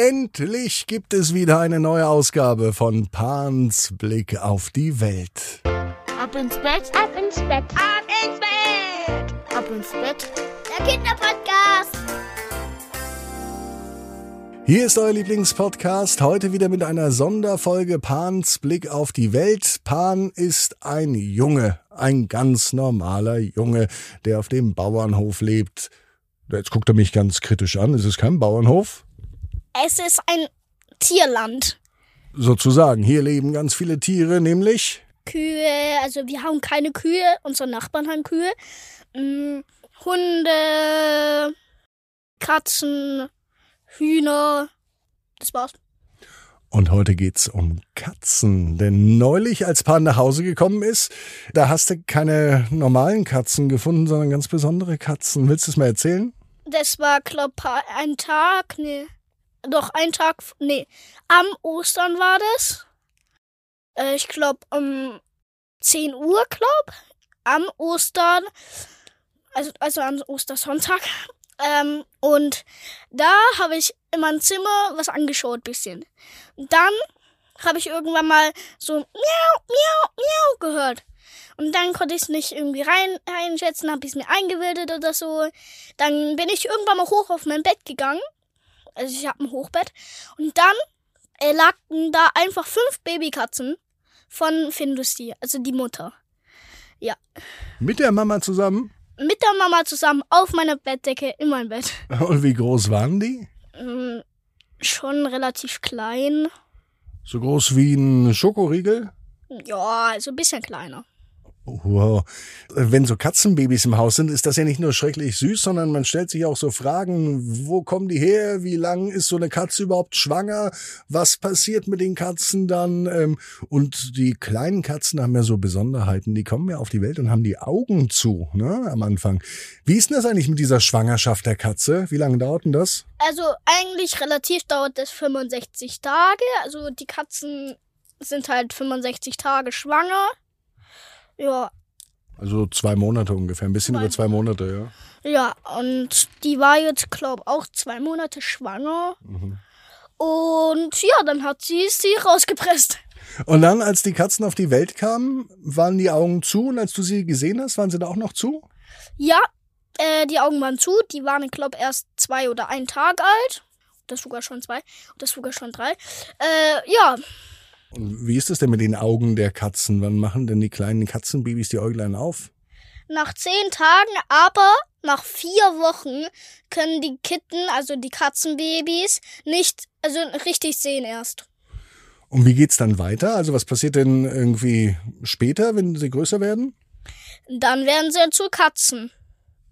Endlich gibt es wieder eine neue Ausgabe von Pans Blick auf die Welt. Ab ins Bett, Ab ins Bett, ab ins Bett, ab ins Bett. der Kinderpodcast. Hier ist euer Lieblingspodcast, heute wieder mit einer Sonderfolge Pans Blick auf die Welt. Pan ist ein Junge, ein ganz normaler Junge, der auf dem Bauernhof lebt. Jetzt guckt er mich ganz kritisch an. Ist es kein Bauernhof? Es ist ein Tierland. Sozusagen. Hier leben ganz viele Tiere, nämlich Kühe, also wir haben keine Kühe, unsere Nachbarn haben Kühe. Mm, Hunde, Katzen, Hühner. Das war's. Und heute geht's um Katzen. Denn neulich, als Pan nach Hause gekommen ist, da hast du keine normalen Katzen gefunden, sondern ganz besondere Katzen. Willst du es mal erzählen? Das war, glaub, ein Tag, nee. Doch, ein Tag, nee. Am Ostern war das. Äh, ich glaube, um 10 Uhr, glaub. Am Ostern. Also, also am Ostersonntag. Ähm, und da habe ich in meinem Zimmer was angeschaut, bisschen. Dann habe ich irgendwann mal so miau, miau, miau gehört. Und dann konnte ich es nicht irgendwie rein, einschätzen, habe ich es mir eingebildet oder so. Dann bin ich irgendwann mal hoch auf mein Bett gegangen. Also ich habe ein Hochbett. Und dann äh, lagten da einfach fünf Babykatzen von Findusti, also die Mutter. Mit der Mama zusammen? Mit der Mama zusammen auf meiner Bettdecke in mein Bett. Und wie groß waren die? Mm, Schon relativ klein. So groß wie ein Schokoriegel? Ja, also ein bisschen kleiner. Wow. Wenn so Katzenbabys im Haus sind, ist das ja nicht nur schrecklich süß, sondern man stellt sich auch so Fragen, wo kommen die her? Wie lang ist so eine Katze überhaupt schwanger? Was passiert mit den Katzen dann? Ähm, Und die kleinen Katzen haben ja so Besonderheiten. Die kommen ja auf die Welt und haben die Augen zu, ne, am Anfang. Wie ist denn das eigentlich mit dieser Schwangerschaft der Katze? Wie lange dauert denn das? Also eigentlich relativ dauert das 65 Tage. Also die Katzen sind halt 65 Tage schwanger. Ja, Also zwei Monate ungefähr, ein bisschen Zwei über zwei Monate, ja. ja. Und die war jetzt, glaub, auch zwei Monate schwanger. Und ja, dann hat sie sie rausgepresst. Und dann, als die Katzen auf die Welt kamen, waren die Augen zu und als du sie gesehen hast, waren sie da auch noch zu? Ja, äh, die Augen waren zu. Die waren, glaub, erst zwei oder ein Tag alt. Das sogar schon zwei. Das sogar schon drei. Äh, ja, wie ist es denn mit den Augen der Katzen? Wann machen denn die kleinen Katzenbabys die Äuglein auf? nach zehn Tagen, aber nach vier Wochen können die Kitten, also die Katzenbabys, nicht, also richtig sehen erst. Und wie geht's dann weiter? Also was passiert denn irgendwie später, wenn sie größer werden? Dann werden sie zu Katzen.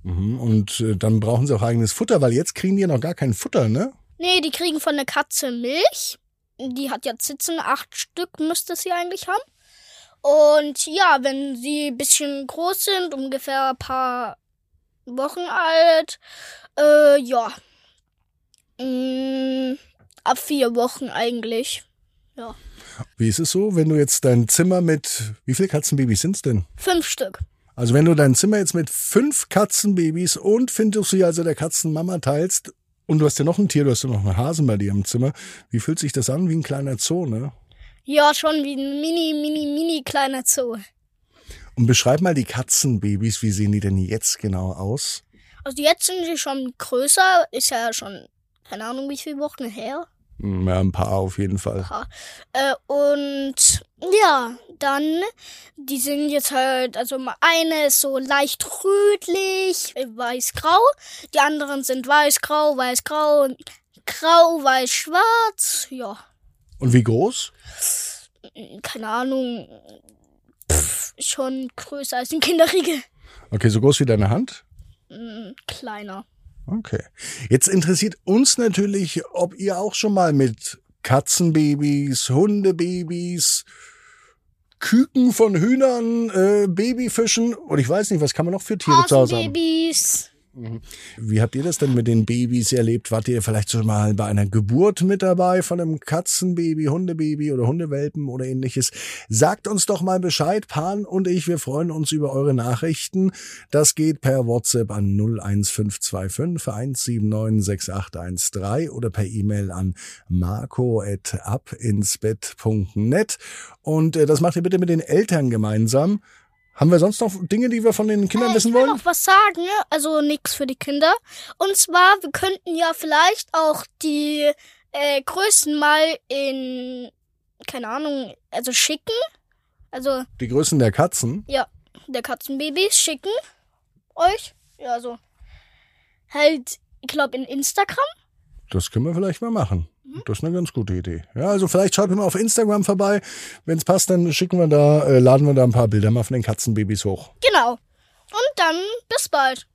Mhm. Und äh, dann brauchen sie auch eigenes Futter, weil jetzt kriegen die ja noch gar kein Futter, ne? Nee, die kriegen von der Katze Milch. Die hat ja Zitzen, acht Stück müsste sie eigentlich haben. Und ja, wenn sie ein bisschen groß sind, ungefähr ein paar Wochen alt, äh, ja. Mm, ab vier Wochen eigentlich. Wie ist es so, wenn du jetzt dein Zimmer mit, wie viele Katzenbabys sind's denn? Fünf Stück. Also wenn du dein Zimmer jetzt mit fünf Katzenbabys und Findussi, also der Katzenmama, teilst und du hast ja noch ein Tier, du hast ja noch einen Hasen bei dir im Zimmer, wie fühlt sich das an? Wie ein kleiner Zoo, ne? Ja, schon wie ein mini, mini, mini kleiner Zoo. Und beschreib mal die Katzenbabys, wie sehen die denn jetzt genau aus? Also jetzt sind sie schon größer, ist ja schon, keine Ahnung, wie viele Wochen her. Ja, ein paar auf jeden Fall. Äh, und ja, dann, die sind jetzt halt, also eine ist so leicht rötlich, weiß-grau, die anderen sind weiß-grau, weiß-grau, grau, weiß-schwarz, ja, Und wie groß? keine Ahnung, pff, schon größer als ein Kinderriegel. Okay, so groß wie deine Hand? Mm, kleiner. Okay. Jetzt interessiert uns natürlich, ob ihr auch schon mal mit Katzenbabys, Hundebabys, Küken von Hühnern, äh, Babyfischen und ich weiß nicht, was kann man noch für Tiere zu Hause haben? Hasenbabys. Wie habt ihr das denn mit den Babys erlebt? Wart ihr vielleicht schon mal bei einer Geburt mit dabei von einem Katzenbaby, Hundebaby oder Hundewelpen oder ähnliches? Sagt uns doch mal Bescheid. Pan und ich, wir freuen uns über eure Nachrichten. Das geht per WhatsApp an 01525 179 6813 oder per E-Mail an marco.abinsbett.net. Und äh, das macht ihr bitte mit den Eltern gemeinsam. Haben wir sonst noch Dinge, die wir von den Kindern Äh, wissen ich will wollen? noch was sagen, also nichts für die Kinder. Und zwar, wir könnten ja vielleicht auch die äh, Größen mal in, keine Ahnung, also schicken. Also Die Größen der Katzen. der Katzenbabys schicken euch. Ja, also halt, ich glaube in Instagram. Das können wir vielleicht mal machen. Das ist eine ganz gute Idee. Ja, also vielleicht schaut mal auf Instagram vorbei. Wenn es passt, dann schicken wir da, äh, laden wir da ein paar Bilder mal von den Katzenbabys hoch. Genau. Und dann bis bald.